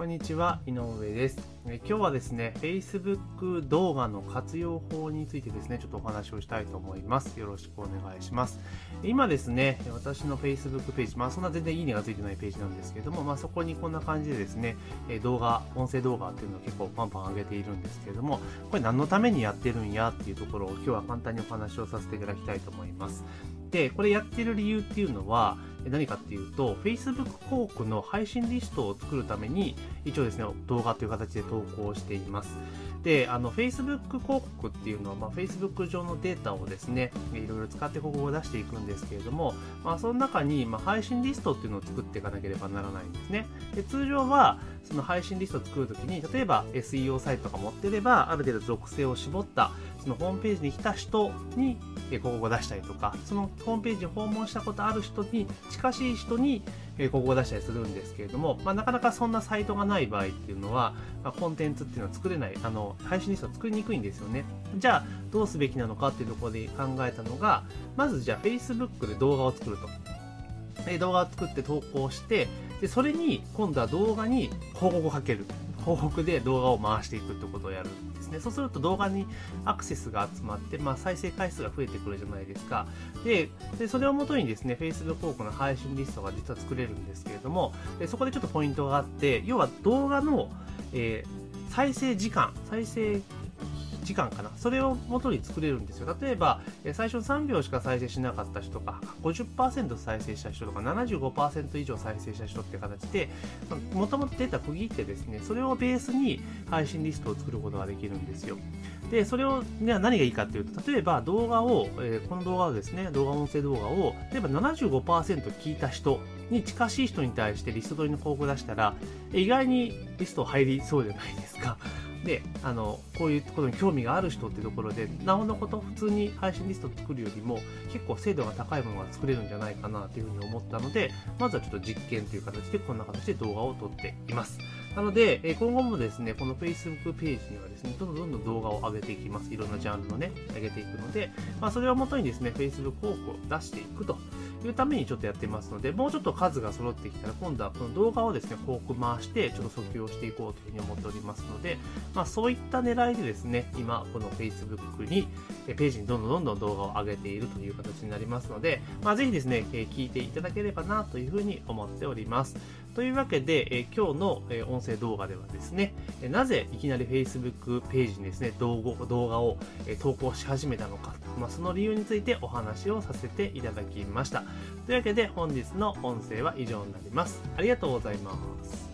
こんにちは、井上です。え今日はですね、Facebook 動画の活用法についてですね、ちょっとお話をしたいと思います。よろしくお願いします。今ですね、私の Facebook ページ、まあそんな全然いいねがついてないページなんですけれども、まあそこにこんな感じでですね、動画、音声動画っていうのを結構パンパン上げているんですけれども、これ何のためにやってるんやっていうところを今日は簡単にお話をさせていただきたいと思います。で、これやってる理由っていうのは、何かっていうと、Facebook 広告の配信リストを作るために、一応ですね、動画という形で投稿しています。で、あの、Facebook 広告っていうのは、まあ、Facebook 上のデータをですね、いろいろ使って広告を出していくんですけれども、まあ、その中に、まあ、配信リストっていうのを作っていかなければならないんですね。で、通常は、その配信リストを作るときに、例えば SEO サイトが持ってれば、ある程度属性を絞った、そのホームページに来た人に広告を出したりとか、そのホームページを訪問したことある人に、近しい人に広告を出したりするんですけれども、まあ、なかなかそんなサイトがない場合っていうのは、まあ、コンテンツっていうのは作れない、あの、配信リストは作りにくいんですよね。じゃあ、どうすべきなのかっていうところで考えたのが、まずじゃあ Facebook で動画を作ると。動画を作って投稿して、で、それに今度は動画に広告をかける。広告で動画を回していくってことをやるんですね。そうすると動画にアクセスが集まって、まあ、再生回数が増えてくるじゃないですか。で、それをもとにですね、Facebook 広告の配信リストが実は作れるんですけれども、でそこでちょっとポイントがあって、要は動画の、えー、再生時間、再生時間かな。それを元に作れるんですよ。例えば、最初3秒しか再生しなかった人とか、50%再生した人とか、75%以上再生した人って形で、もともとデータ区切ってですね、それをベースに配信リストを作ることができるんですよ。で、それを、ね、何がいいかっていうと、例えば動画を、えー、この動画をですね、動画音声動画を、例えば75%聞いた人に近しい人に対してリスト取りの広告を出したら、意外にリスト入りそうじゃないですか。であのこういうことに興味がある人ってところでなおのこと普通に配信リスト作るよりも結構精度が高いものが作れるんじゃないかなというふうに思ったのでまずはちょっと実験という形でこんな形で動画を撮っています。なので、え今後もですねこの Facebook ページにはですねどんどんどんどん動画を上げていきます。いろんなジャンルのね上げていくので、まあ、それをもとにですね Facebook 広告を出していくと。いうためにちょっとやってますので、もうちょっと数が揃ってきたら、今度はこの動画をですね、広告回して、ちょっと訴求をしていこうというふうに思っておりますので、まあそういった狙いでですね、今、この Facebook に、ページにどんどんどんどん動画を上げているという形になりますので、まあぜひですね、聞いていただければなというふうに思っております。というわけで、今日の音声動画ではですね、なぜいきなり Facebook ページにですね、動画動画を投稿し始めたのか、まあその理由についてお話をさせていただきました。というわけで本日の音声は以上になります。ありがとうございます。